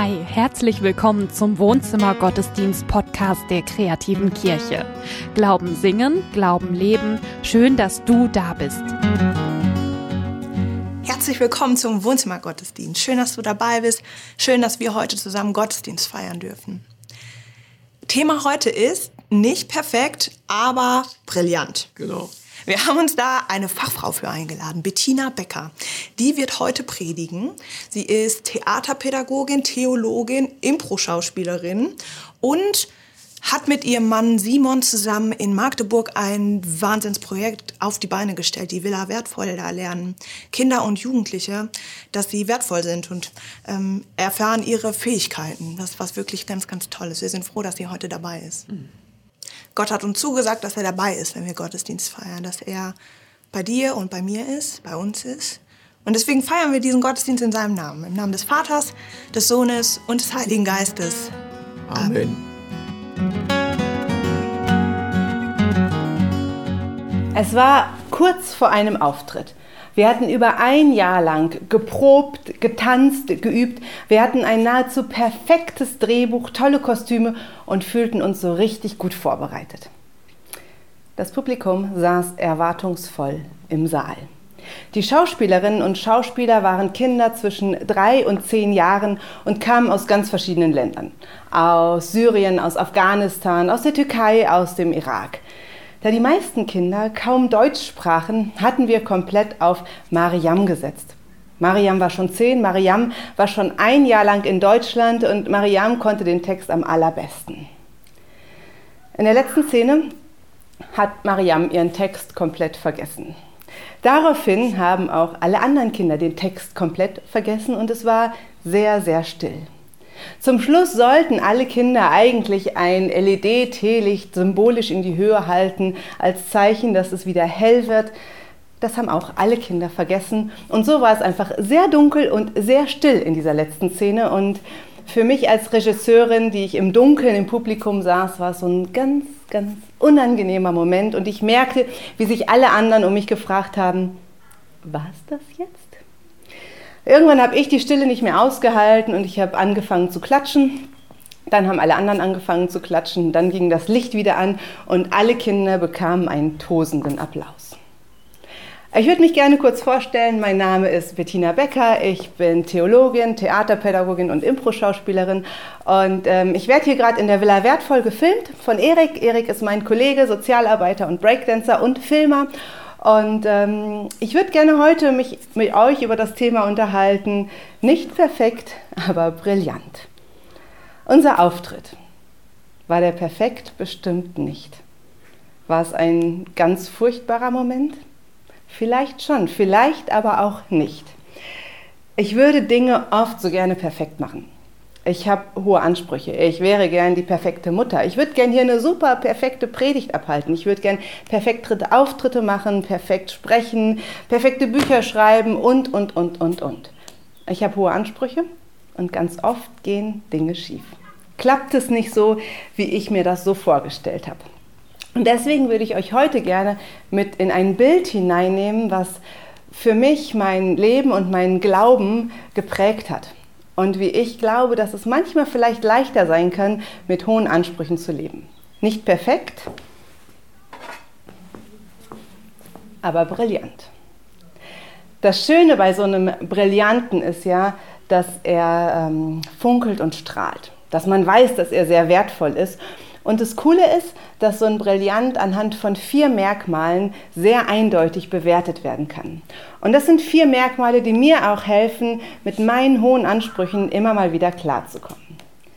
Hi, herzlich willkommen zum Wohnzimmer Gottesdienst Podcast der kreativen Kirche. Glauben singen, Glauben leben. Schön, dass du da bist. Herzlich willkommen zum Wohnzimmer Gottesdienst. Schön, dass du dabei bist. Schön, dass wir heute zusammen Gottesdienst feiern dürfen. Thema heute ist nicht perfekt, aber brillant. Genau. Wir haben uns da eine Fachfrau für eingeladen, Bettina Becker. Die wird heute predigen. Sie ist Theaterpädagogin, Theologin, Impro-Schauspielerin und hat mit ihrem Mann Simon zusammen in Magdeburg ein Wahnsinnsprojekt auf die Beine gestellt, die Villa Wertvoll. Da lernen Kinder und Jugendliche, dass sie wertvoll sind und ähm, erfahren ihre Fähigkeiten. Das ist was wirklich ganz, ganz Tolles. Wir sind froh, dass sie heute dabei ist. Mhm. Gott hat uns zugesagt, dass er dabei ist, wenn wir Gottesdienst feiern, dass er bei dir und bei mir ist, bei uns ist. Und deswegen feiern wir diesen Gottesdienst in seinem Namen, im Namen des Vaters, des Sohnes und des Heiligen Geistes. Amen. Es war kurz vor einem Auftritt. Wir hatten über ein Jahr lang geprobt, getanzt, geübt. Wir hatten ein nahezu perfektes Drehbuch, tolle Kostüme und fühlten uns so richtig gut vorbereitet. Das Publikum saß erwartungsvoll im Saal. Die Schauspielerinnen und Schauspieler waren Kinder zwischen drei und zehn Jahren und kamen aus ganz verschiedenen Ländern. Aus Syrien, aus Afghanistan, aus der Türkei, aus dem Irak. Da die meisten Kinder kaum Deutsch sprachen, hatten wir komplett auf Mariam gesetzt. Mariam war schon zehn, Mariam war schon ein Jahr lang in Deutschland und Mariam konnte den Text am allerbesten. In der letzten Szene hat Mariam ihren Text komplett vergessen. Daraufhin haben auch alle anderen Kinder den Text komplett vergessen und es war sehr, sehr still. Zum Schluss sollten alle Kinder eigentlich ein LED-Teelicht symbolisch in die Höhe halten, als Zeichen, dass es wieder hell wird. Das haben auch alle Kinder vergessen. Und so war es einfach sehr dunkel und sehr still in dieser letzten Szene. Und für mich als Regisseurin, die ich im Dunkeln im Publikum saß, war es so ein ganz, ganz unangenehmer Moment. Und ich merkte, wie sich alle anderen um mich gefragt haben, war es das jetzt? Irgendwann habe ich die Stille nicht mehr ausgehalten und ich habe angefangen zu klatschen. Dann haben alle anderen angefangen zu klatschen. Dann ging das Licht wieder an und alle Kinder bekamen einen tosenden Applaus. Ich würde mich gerne kurz vorstellen. Mein Name ist Bettina Becker. Ich bin Theologin, Theaterpädagogin und Impro-Schauspielerin. Und ähm, ich werde hier gerade in der Villa Wertvoll gefilmt von Erik. Erik ist mein Kollege, Sozialarbeiter und Breakdancer und Filmer. Und ähm, ich würde gerne heute mich mit euch über das Thema unterhalten. Nicht perfekt, aber brillant. Unser Auftritt. War der perfekt? Bestimmt nicht. War es ein ganz furchtbarer Moment? Vielleicht schon, vielleicht aber auch nicht. Ich würde Dinge oft so gerne perfekt machen. Ich habe hohe Ansprüche. Ich wäre gern die perfekte Mutter. Ich würde gern hier eine super perfekte Predigt abhalten. Ich würde gern perfekte Auftritte machen, perfekt sprechen, perfekte Bücher schreiben und, und, und, und, und. Ich habe hohe Ansprüche und ganz oft gehen Dinge schief. Klappt es nicht so, wie ich mir das so vorgestellt habe. Und deswegen würde ich euch heute gerne mit in ein Bild hineinnehmen, was für mich mein Leben und meinen Glauben geprägt hat und wie ich glaube, dass es manchmal vielleicht leichter sein kann, mit hohen Ansprüchen zu leben. Nicht perfekt, aber brillant. Das Schöne bei so einem Brillanten ist ja, dass er ähm, funkelt und strahlt, dass man weiß, dass er sehr wertvoll ist und das Coole ist, dass so ein Brillant anhand von vier Merkmalen sehr eindeutig bewertet werden kann. Und das sind vier Merkmale, die mir auch helfen, mit meinen hohen Ansprüchen immer mal wieder klarzukommen.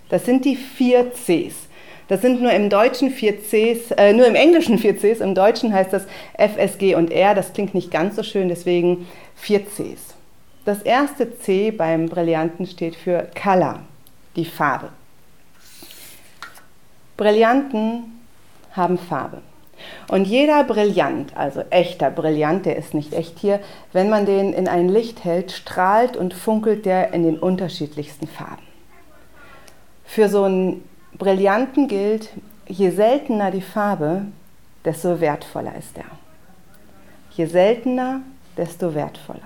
Das sind die vier Cs. Das sind nur im Deutschen vier Cs, äh, nur im Englischen vier Cs, im Deutschen heißt das F, S, G und R. Das klingt nicht ganz so schön, deswegen vier Cs. Das erste C beim Brillanten steht für Color, die Farbe. Brillanten haben Farbe. Und jeder Brillant, also echter Brillant, der ist nicht echt hier, wenn man den in ein Licht hält, strahlt und funkelt der in den unterschiedlichsten Farben. Für so einen Brillanten gilt, je seltener die Farbe, desto wertvoller ist er. Je seltener, desto wertvoller.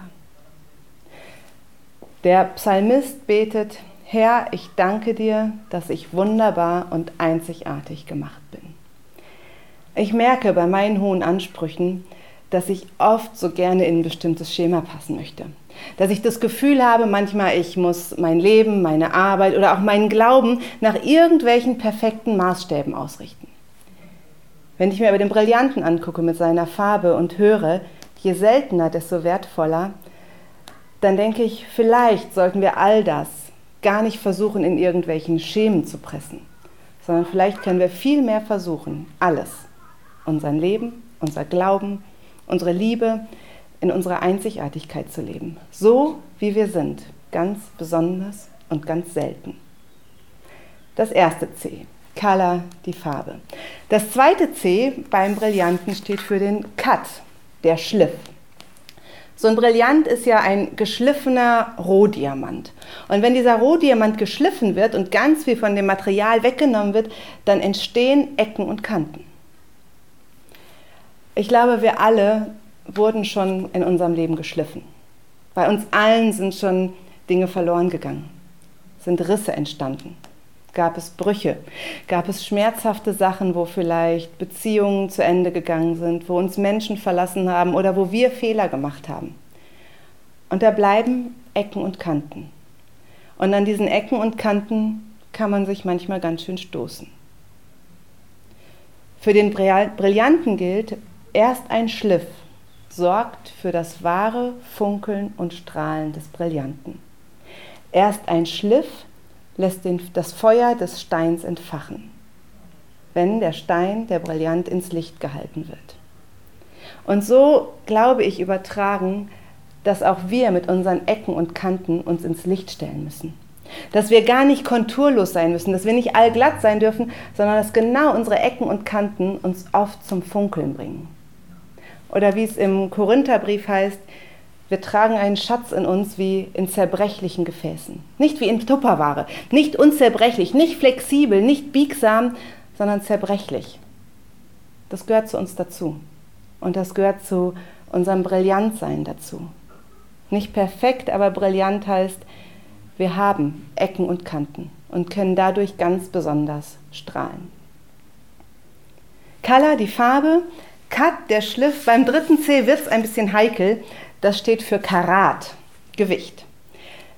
Der Psalmist betet, Herr, ich danke dir, dass ich wunderbar und einzigartig gemacht bin. Ich merke bei meinen hohen Ansprüchen, dass ich oft so gerne in ein bestimmtes Schema passen möchte. Dass ich das Gefühl habe, manchmal ich muss mein Leben, meine Arbeit oder auch meinen Glauben nach irgendwelchen perfekten Maßstäben ausrichten. Wenn ich mir aber den Brillanten angucke mit seiner Farbe und höre, je seltener, desto wertvoller, dann denke ich, vielleicht sollten wir all das gar nicht versuchen, in irgendwelchen Schemen zu pressen, sondern vielleicht können wir viel mehr versuchen, alles, unser Leben, unser Glauben, unsere Liebe in unserer Einzigartigkeit zu leben, so wie wir sind, ganz besonders und ganz selten. Das erste C, Color, die Farbe. Das zweite C beim Brillanten steht für den Cut, der Schliff. So ein Brillant ist ja ein geschliffener Rohdiamant. Und wenn dieser Rohdiamant geschliffen wird und ganz viel von dem Material weggenommen wird, dann entstehen Ecken und Kanten. Ich glaube, wir alle wurden schon in unserem Leben geschliffen. Bei uns allen sind schon Dinge verloren gegangen, sind Risse entstanden. Gab es Brüche? Gab es schmerzhafte Sachen, wo vielleicht Beziehungen zu Ende gegangen sind, wo uns Menschen verlassen haben oder wo wir Fehler gemacht haben? Und da bleiben Ecken und Kanten. Und an diesen Ecken und Kanten kann man sich manchmal ganz schön stoßen. Für den Brillanten gilt, erst ein Schliff sorgt für das wahre Funkeln und Strahlen des Brillanten. Erst ein Schliff lässt den, das Feuer des Steins entfachen, wenn der Stein, der Brillant, ins Licht gehalten wird. Und so, glaube ich, übertragen, dass auch wir mit unseren Ecken und Kanten uns ins Licht stellen müssen. Dass wir gar nicht konturlos sein müssen, dass wir nicht allglatt sein dürfen, sondern dass genau unsere Ecken und Kanten uns oft zum Funkeln bringen. Oder wie es im Korintherbrief heißt, wir tragen einen Schatz in uns wie in zerbrechlichen Gefäßen. Nicht wie in Tupperware, nicht unzerbrechlich, nicht flexibel, nicht biegsam, sondern zerbrechlich. Das gehört zu uns dazu. Und das gehört zu unserem Brillantsein dazu. Nicht perfekt, aber brillant heißt, wir haben Ecken und Kanten und können dadurch ganz besonders strahlen. Color, die Farbe, Cut, der Schliff. Beim dritten C wird es ein bisschen heikel, das steht für Karat, Gewicht.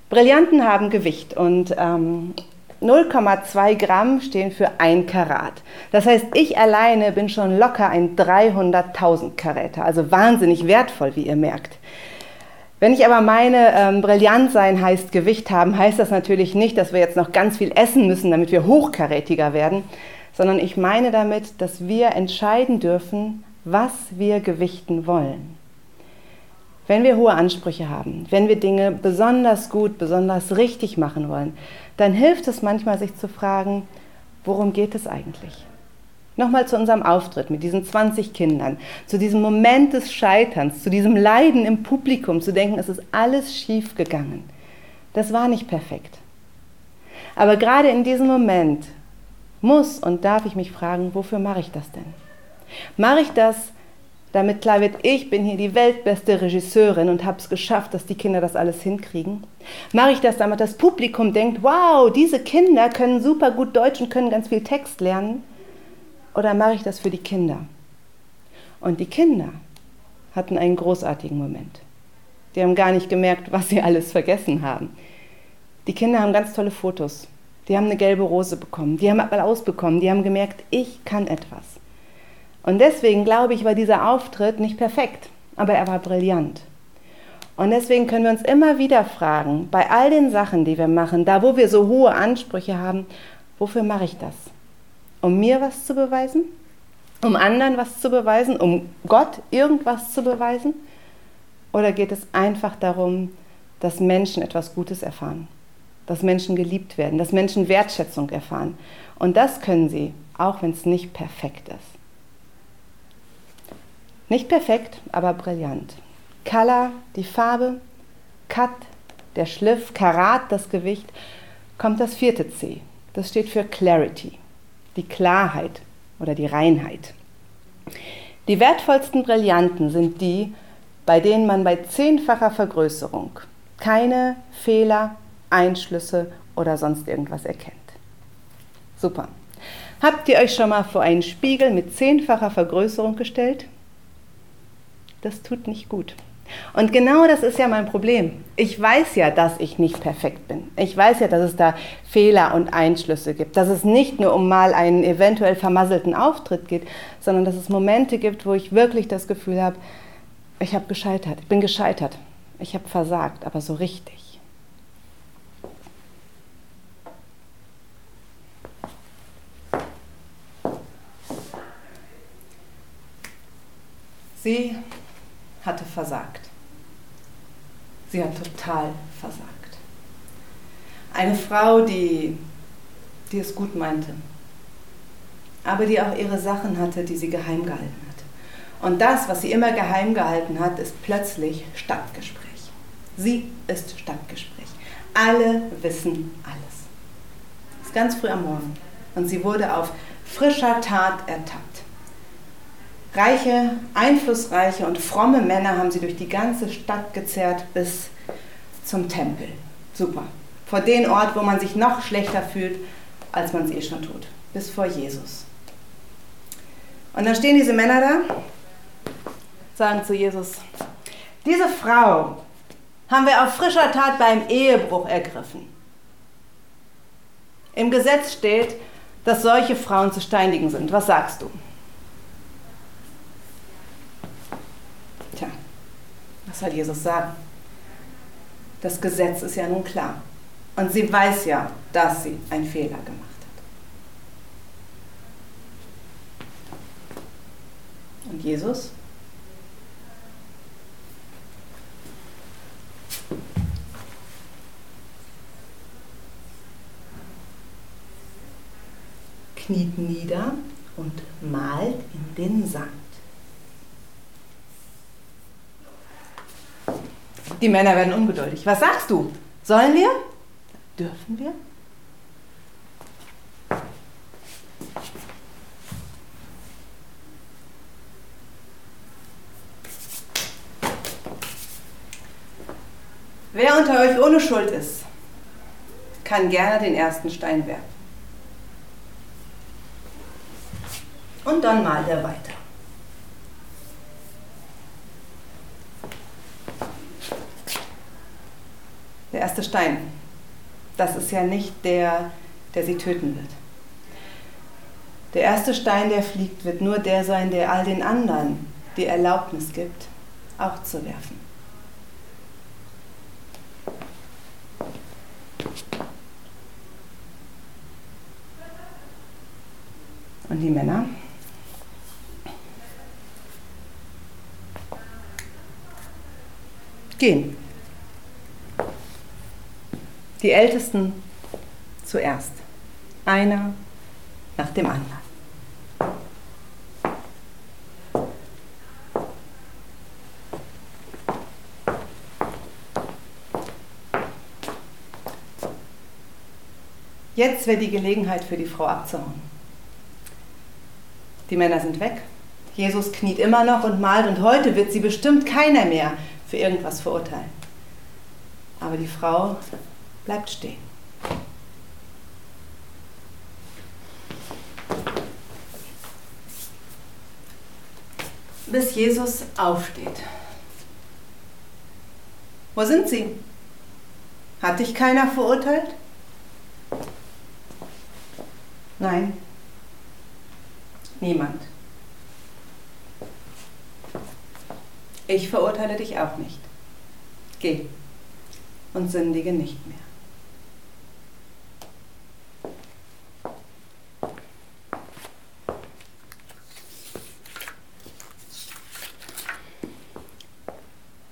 Brillanten haben Gewicht und ähm, 0,2 Gramm stehen für ein Karat. Das heißt, ich alleine bin schon locker ein 300.000 Karäter, also wahnsinnig wertvoll, wie ihr merkt. Wenn ich aber meine, ähm, brillant sein heißt Gewicht haben, heißt das natürlich nicht, dass wir jetzt noch ganz viel essen müssen, damit wir hochkarätiger werden, sondern ich meine damit, dass wir entscheiden dürfen, was wir gewichten wollen. Wenn wir hohe Ansprüche haben, wenn wir Dinge besonders gut, besonders richtig machen wollen, dann hilft es manchmal, sich zu fragen, worum geht es eigentlich? Nochmal zu unserem Auftritt mit diesen 20 Kindern, zu diesem Moment des Scheiterns, zu diesem Leiden im Publikum, zu denken, es ist alles schief gegangen. Das war nicht perfekt. Aber gerade in diesem Moment muss und darf ich mich fragen, wofür mache ich das denn? Mache ich das, damit klar wird, ich bin hier die weltbeste Regisseurin und habe es geschafft, dass die Kinder das alles hinkriegen? Mache ich das, damit das Publikum denkt, wow, diese Kinder können super gut Deutsch und können ganz viel Text lernen? Oder mache ich das für die Kinder? Und die Kinder hatten einen großartigen Moment. Die haben gar nicht gemerkt, was sie alles vergessen haben. Die Kinder haben ganz tolle Fotos. Die haben eine gelbe Rose bekommen. Die haben Applaus bekommen. Die haben gemerkt, ich kann etwas. Und deswegen glaube ich, war dieser Auftritt nicht perfekt, aber er war brillant. Und deswegen können wir uns immer wieder fragen, bei all den Sachen, die wir machen, da wo wir so hohe Ansprüche haben, wofür mache ich das? Um mir was zu beweisen? Um anderen was zu beweisen? Um Gott irgendwas zu beweisen? Oder geht es einfach darum, dass Menschen etwas Gutes erfahren? Dass Menschen geliebt werden, dass Menschen Wertschätzung erfahren? Und das können sie, auch wenn es nicht perfekt ist. Nicht perfekt, aber brillant. Color, die Farbe, Cut, der Schliff, Karat, das Gewicht, kommt das vierte C. Das steht für Clarity, die Klarheit oder die Reinheit. Die wertvollsten Brillanten sind die, bei denen man bei zehnfacher Vergrößerung keine Fehler, Einschlüsse oder sonst irgendwas erkennt. Super. Habt ihr euch schon mal vor einen Spiegel mit zehnfacher Vergrößerung gestellt? Das tut nicht gut. Und genau das ist ja mein Problem. Ich weiß ja, dass ich nicht perfekt bin. Ich weiß ja, dass es da Fehler und Einschlüsse gibt. Dass es nicht nur um mal einen eventuell vermasselten Auftritt geht, sondern dass es Momente gibt, wo ich wirklich das Gefühl habe, ich habe gescheitert. Ich bin gescheitert. Ich habe versagt, aber so richtig. Sie hatte versagt. Sie hat total versagt. Eine Frau, die, die es gut meinte, aber die auch ihre Sachen hatte, die sie geheim gehalten hat. Und das, was sie immer geheim gehalten hat, ist plötzlich Stadtgespräch. Sie ist Stadtgespräch. Alle wissen alles. Es ist ganz früh am Morgen und sie wurde auf frischer Tat ertappt. Reiche, einflussreiche und fromme Männer haben sie durch die ganze Stadt gezerrt bis zum Tempel. Super. Vor den Ort, wo man sich noch schlechter fühlt, als man es eh schon tut. Bis vor Jesus. Und dann stehen diese Männer da, sagen zu Jesus, diese Frau haben wir auf frischer Tat beim Ehebruch ergriffen. Im Gesetz steht, dass solche Frauen zu steinigen sind. Was sagst du? Was soll Jesus sagen? Das Gesetz ist ja nun klar. Und sie weiß ja, dass sie einen Fehler gemacht hat. Und Jesus? kniet nieder und malt in den Sand. Die Männer werden ungeduldig. Was sagst du? Sollen wir? Dürfen wir? Wer unter euch ohne Schuld ist, kann gerne den ersten Stein werfen. Und dann malt er weiter. Der erste Stein, das ist ja nicht der, der sie töten wird. Der erste Stein, der fliegt, wird nur der sein, der all den anderen die Erlaubnis gibt, auch zu werfen. Und die Männer? Gehen. Die Ältesten zuerst. Einer nach dem anderen. Jetzt wäre die Gelegenheit für die Frau abzuhauen. Die Männer sind weg. Jesus kniet immer noch und malt und heute wird sie bestimmt keiner mehr für irgendwas verurteilen. Aber die Frau bleibt stehen. Bis Jesus aufsteht. Wo sind sie? Hat dich keiner verurteilt? Nein, niemand. Ich verurteile dich auch nicht. Geh und sündige nicht mehr.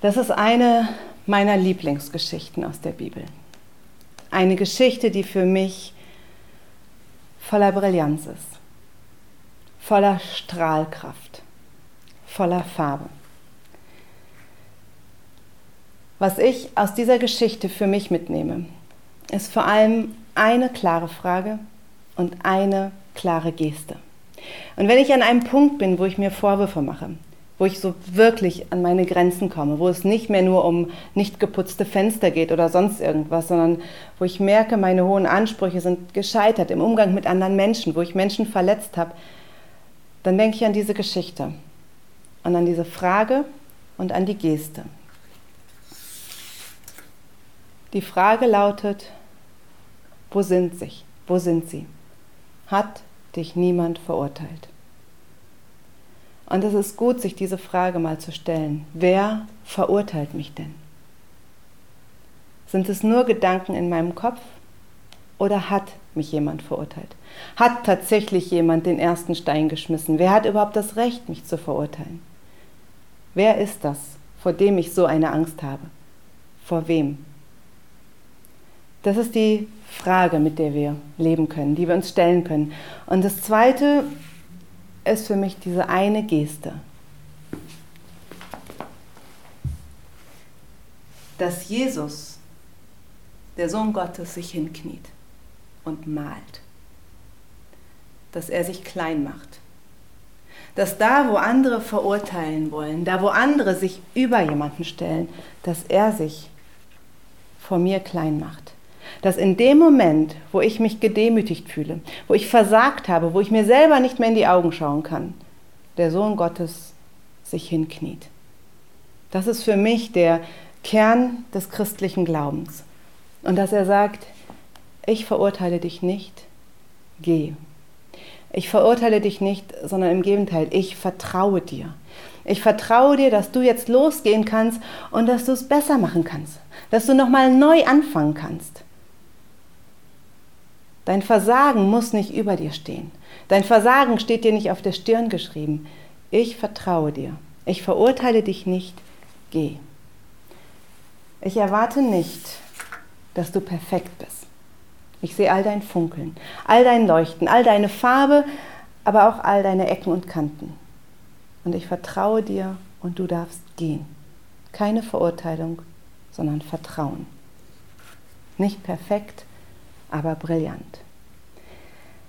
Das ist eine meiner Lieblingsgeschichten aus der Bibel. Eine Geschichte, die für mich voller Brillanz ist, voller Strahlkraft, voller Farbe. Was ich aus dieser Geschichte für mich mitnehme, ist vor allem eine klare Frage und eine klare Geste. Und wenn ich an einem Punkt bin, wo ich mir Vorwürfe mache, wo ich so wirklich an meine Grenzen komme, wo es nicht mehr nur um nicht geputzte Fenster geht oder sonst irgendwas, sondern wo ich merke, meine hohen Ansprüche sind gescheitert im Umgang mit anderen Menschen, wo ich Menschen verletzt habe, dann denke ich an diese Geschichte und an diese Frage und an die Geste. Die Frage lautet, wo sind sie? Wo sind sie? Hat dich niemand verurteilt? Und es ist gut, sich diese Frage mal zu stellen. Wer verurteilt mich denn? Sind es nur Gedanken in meinem Kopf oder hat mich jemand verurteilt? Hat tatsächlich jemand den ersten Stein geschmissen? Wer hat überhaupt das Recht, mich zu verurteilen? Wer ist das, vor dem ich so eine Angst habe? Vor wem? Das ist die Frage, mit der wir leben können, die wir uns stellen können. Und das Zweite ist für mich diese eine Geste. Dass Jesus, der Sohn Gottes, sich hinkniet und malt. Dass er sich klein macht. Dass da, wo andere verurteilen wollen, da, wo andere sich über jemanden stellen, dass er sich vor mir klein macht dass in dem Moment, wo ich mich gedemütigt fühle, wo ich versagt habe, wo ich mir selber nicht mehr in die Augen schauen kann, der Sohn Gottes sich hinkniet. Das ist für mich der Kern des christlichen Glaubens. Und dass er sagt, ich verurteile dich nicht, geh. Ich verurteile dich nicht, sondern im Gegenteil, ich vertraue dir. Ich vertraue dir, dass du jetzt losgehen kannst und dass du es besser machen kannst, dass du nochmal neu anfangen kannst. Dein Versagen muss nicht über dir stehen. Dein Versagen steht dir nicht auf der Stirn geschrieben. Ich vertraue dir. Ich verurteile dich nicht. Geh. Ich erwarte nicht, dass du perfekt bist. Ich sehe all dein Funkeln, all dein Leuchten, all deine Farbe, aber auch all deine Ecken und Kanten. Und ich vertraue dir und du darfst gehen. Keine Verurteilung, sondern Vertrauen. Nicht perfekt, aber brillant.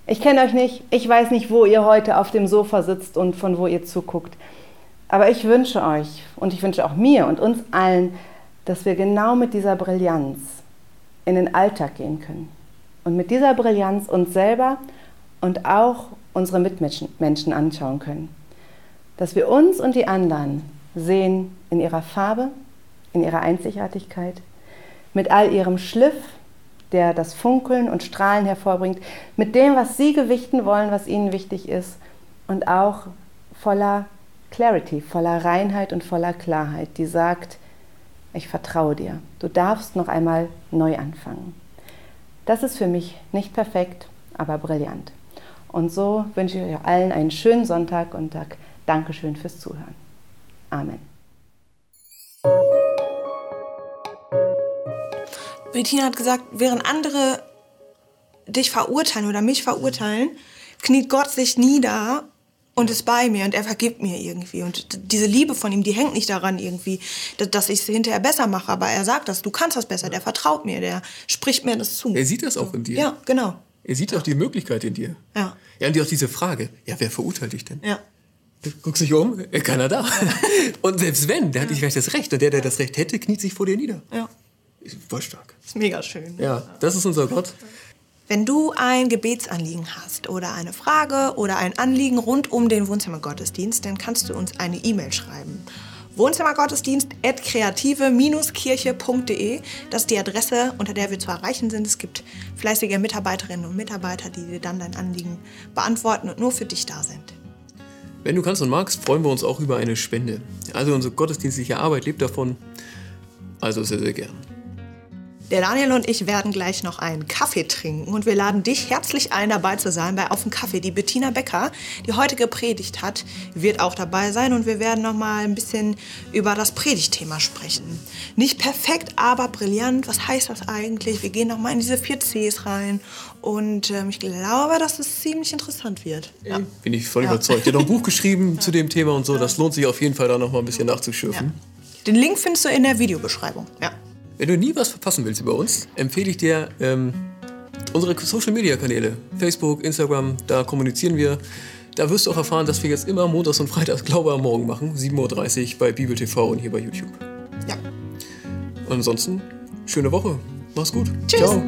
Ich kenne euch nicht, ich weiß nicht, wo ihr heute auf dem Sofa sitzt und von wo ihr zuguckt. Aber ich wünsche euch und ich wünsche auch mir und uns allen, dass wir genau mit dieser Brillanz in den Alltag gehen können. Und mit dieser Brillanz uns selber und auch unsere Mitmenschen anschauen können. Dass wir uns und die anderen sehen in ihrer Farbe, in ihrer Einzigartigkeit, mit all ihrem Schliff, der das Funkeln und Strahlen hervorbringt, mit dem, was Sie gewichten wollen, was Ihnen wichtig ist und auch voller Clarity, voller Reinheit und voller Klarheit, die sagt, ich vertraue dir, du darfst noch einmal neu anfangen. Das ist für mich nicht perfekt, aber brillant. Und so wünsche ich euch allen einen schönen Sonntag und sage Dankeschön fürs Zuhören. Amen. Bettina hat gesagt, während andere dich verurteilen oder mich verurteilen, kniet Gott sich nieder und ist bei mir und er vergibt mir irgendwie. Und diese Liebe von ihm, die hängt nicht daran irgendwie, dass ich es hinterher besser mache, aber er sagt das, du kannst das besser, der vertraut mir, der spricht mir das zu. Er sieht das auch in dir. Ja, genau. Er sieht auch die Möglichkeit in dir. Ja. Ja, und auch diese Frage, ja, wer verurteilt dich denn? Ja. Du guckst dich um, äh, keiner da. Und selbst wenn, der hat nicht gleich das Recht. Und der, der das Recht hätte, kniet sich vor dir nieder. Ja. Voll stark. Das ist mega schön. Ja, das ist unser Gott. Wenn du ein Gebetsanliegen hast oder eine Frage oder ein Anliegen rund um den Wohnzimmergottesdienst, dann kannst du uns eine E-Mail schreiben. Wohnzimmergottesdienst.kreative-kirche.de. Das ist die Adresse, unter der wir zu erreichen sind. Es gibt fleißige Mitarbeiterinnen und Mitarbeiter, die dir dann dein Anliegen beantworten und nur für dich da sind. Wenn du kannst und magst, freuen wir uns auch über eine Spende. Also unsere gottesdienstliche Arbeit lebt davon. Also sehr, sehr gern. Der Daniel und ich werden gleich noch einen Kaffee trinken und wir laden dich herzlich ein, dabei zu sein bei Auf den Kaffee. Die Bettina Becker, die heute gepredigt hat, wird auch dabei sein und wir werden noch mal ein bisschen über das Predigtthema sprechen. Nicht perfekt, aber brillant. Was heißt das eigentlich? Wir gehen noch mal in diese vier Cs rein und ähm, ich glaube, dass es ziemlich interessant wird. Ja. Bin ich voll ja. überzeugt. Er hat noch ein Buch geschrieben ja. zu dem Thema und so. Das lohnt sich auf jeden Fall da noch mal ein bisschen nachzuschürfen. Den Link findest du in der Videobeschreibung. Ja. Wenn du nie was verpassen willst über uns, empfehle ich dir ähm, unsere Social Media Kanäle. Facebook, Instagram, da kommunizieren wir. da wirst du auch erfahren, dass wir jetzt immer montags und freitags Glaube am Morgen machen. 7.30 Uhr bei Bibel TV und hier bei YouTube. Ja. Und ansonsten, schöne Woche. Mach's gut. Tschüss. Ciao.